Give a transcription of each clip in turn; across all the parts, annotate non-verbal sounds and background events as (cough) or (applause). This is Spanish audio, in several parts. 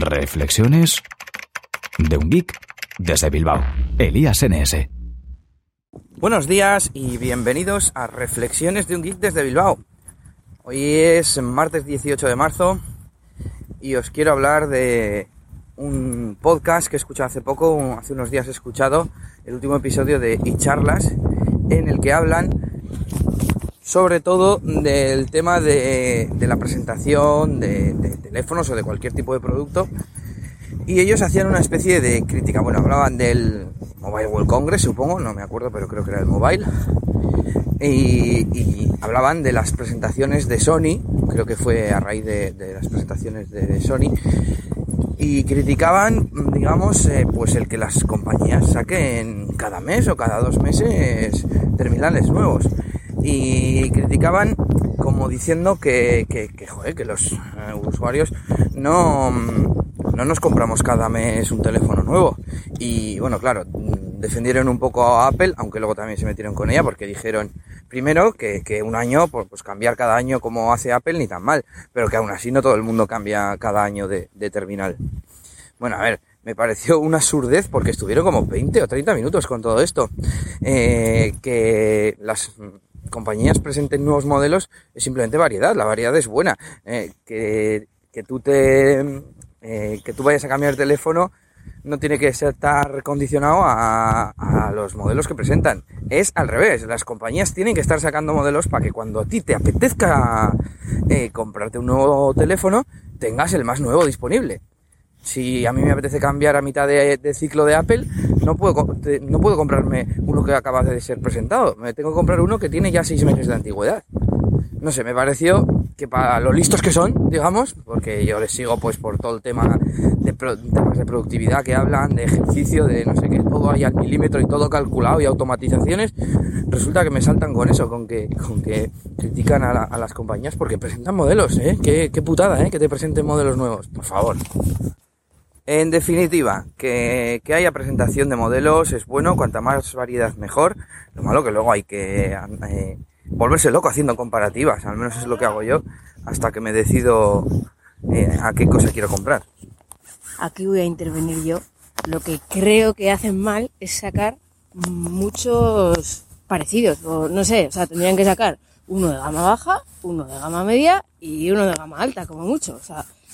Reflexiones de un geek desde Bilbao. Elías NS. Buenos días y bienvenidos a Reflexiones de un geek desde Bilbao. Hoy es martes 18 de marzo y os quiero hablar de un podcast que he escuchado hace poco, hace unos días he escuchado el último episodio de Y Charlas en el que hablan sobre todo del tema de, la presentación de, teléfonos o de cualquier tipo de producto. Y ellos hacían una especie de crítica. Bueno, hablaban del Mobile World Congress, supongo, no me acuerdo, pero creo que era el Mobile. Y, hablaban de las presentaciones de Sony, creo que fue a raíz de, las presentaciones de Sony, y criticaban, digamos, eh, pues el que las compañías saquen cada mes o cada dos meses terminales nuevos y criticaban como diciendo que, que, que, los eh, usuarios no, no nos compramos cada mes un teléfono nuevo. Y bueno, claro, defendieron un poco a Apple, aunque luego también se metieron con ella porque dijeron, primero, que, que un año, pues, pues, cambiar cada año como hace Apple ni tan mal, pero que aún así no todo el mundo cambia cada año de, de terminal. Bueno, a ver, me pareció una surdez porque estuvieron como 20 o 30 minutos con todo esto. Eh, que las compañías presenten nuevos modelos es simplemente variedad, la variedad es buena. Eh, que, que, tú te, eh, que tú vayas a cambiar el teléfono no tiene que estar condicionado a, a, los modelos que presentan. Es al revés, las compañías tienen que estar sacando modelos para que cuando a ti te apetezca eh, comprarte un nuevo teléfono, tengas el más nuevo disponible. Si a mí me apetece cambiar a mitad de, ciclo de Apple, no puedo, no puedo comprarme uno que acaba de ser presentado. Me tengo que comprar uno que tiene ya seis meses de antigüedad. No sé, me pareció que para los listos que son, digamos, porque yo les sigo pues por todo el tema de, temas de productividad que hablan, de ejercicio, de no sé qué, todo ahí al milímetro y todo calculado y automatizaciones, resulta que me saltan con eso, con que, con que critican a, las compañías porque presentan modelos, ¿eh? Qué, qué putada, ¿eh? Que te presenten modelos nuevos, por favor. En definitiva, que, haya presentación de modelos es bueno, cuanta más variedad mejor. Lo malo que luego hay que eh, volverse loco haciendo comparativas, al menos es lo que hago yo, hasta que me decido eh, a qué cosa quiero comprar. Aquí voy a intervenir yo. Lo que creo que hacen mal es sacar muchos parecidos, o no sé, o sea, tendrían que sacar uno de gama baja, uno de gama media y uno de gama alta, como mucho.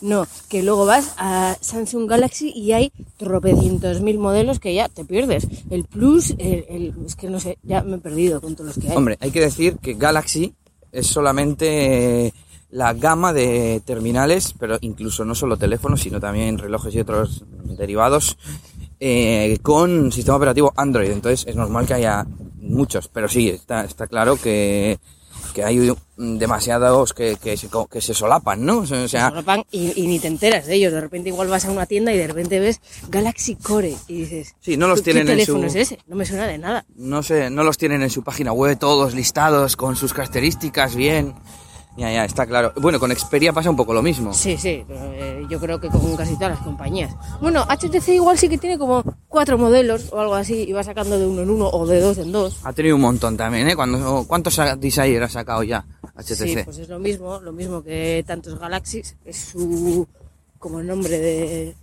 No, que luego vas a Samsung Galaxy y hay tropecientos mil modelos que ya te pierdes. El Plus, el, es que no sé, ya me he perdido con todos los que hay. Hombre, hay que decir que Galaxy es solamente la gama de terminales, pero incluso no solo teléfonos, sino también relojes y otros derivados, eh, con sistema operativo Android. Entonces es normal que haya muchos, pero sí, está, está claro que que hay demasiados que, que, se, que se solapan, ¿no? O sea, se solapan y, ni te enteras de ellos. De repente igual vas a una tienda y de repente ves Galaxy Core y dices... Sí, no los tienen ¿qué en teléfono es ese? No me suena de nada. No sé, no los tienen en su página web todos listados con sus características bien. Ya, ya, está claro. Bueno, con Xperia pasa un poco lo mismo. Sí, sí, eh, yo creo que con casi todas las compañías. Bueno, HTC igual sí que tiene como cuatro modelos o algo así y va sacando de uno en uno o de dos en dos. Ha tenido un montón también, ¿eh? Cuando, ¿Cuántos Desire ha sacado ya HTC? Sí, pues es lo mismo, lo mismo que tantos Galaxies, es su como el nombre de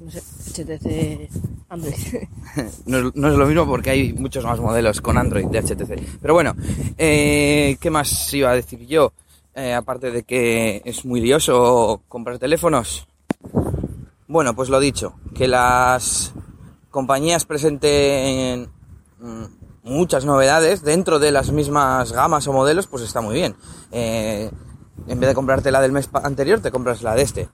no sé, HTC Android. (laughs) no, es, lo mismo porque hay muchos más modelos con Android de HTC. Pero bueno, eh, ¿qué más iba a decir yo? Eh, aparte de que es muy lioso comprar teléfonos. Bueno, pues lo dicho, que las compañías presenten mm, muchas novedades dentro de las mismas gamas o modelos, pues está muy bien. Eh, en vez de comprarte la del mes anterior, te compras la de este.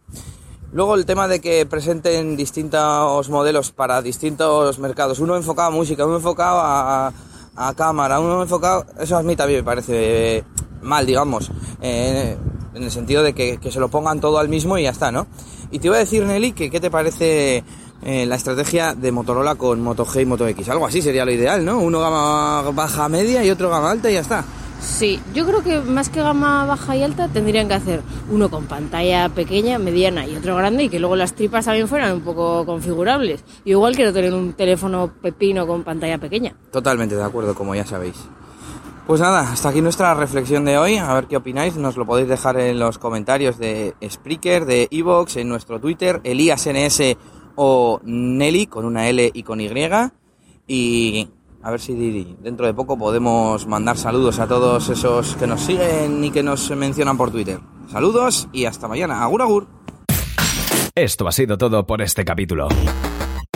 Luego el tema de que presenten distintos modelos para distintos mercados, uno enfocado a música, uno enfocado a, a cámara, uno enfocado, eso a mí también me parece mal, digamos, eh, en el sentido de que, se lo pongan todo al mismo y ya está, ¿no? Y te iba a decir, Nelly, que qué te parece eh, la estrategia de Motorola con Moto G y Moto X. Algo así sería lo ideal, ¿no? Uno gama baja media y otro gama alta y ya está. Sí, yo creo que más que gama baja y alta tendrían que hacer uno con pantalla pequeña, mediana y otro grande y que luego las tripas también fueran un poco configurables. Y igual quiero tener un teléfono pepino con pantalla pequeña. Totalmente de acuerdo, como ya sabéis. Pues nada, hasta aquí nuestra reflexión de hoy. A ver qué opináis. Nos lo podéis dejar en los comentarios de Spreaker, de Evox, en nuestro Twitter, ElíasNS o Nelly con una L y con Y. Y a ver si dentro de poco podemos mandar saludos a todos esos que nos siguen y que nos mencionan por Twitter. Saludos y hasta mañana. Agur, agur. Esto ha sido todo por este capítulo.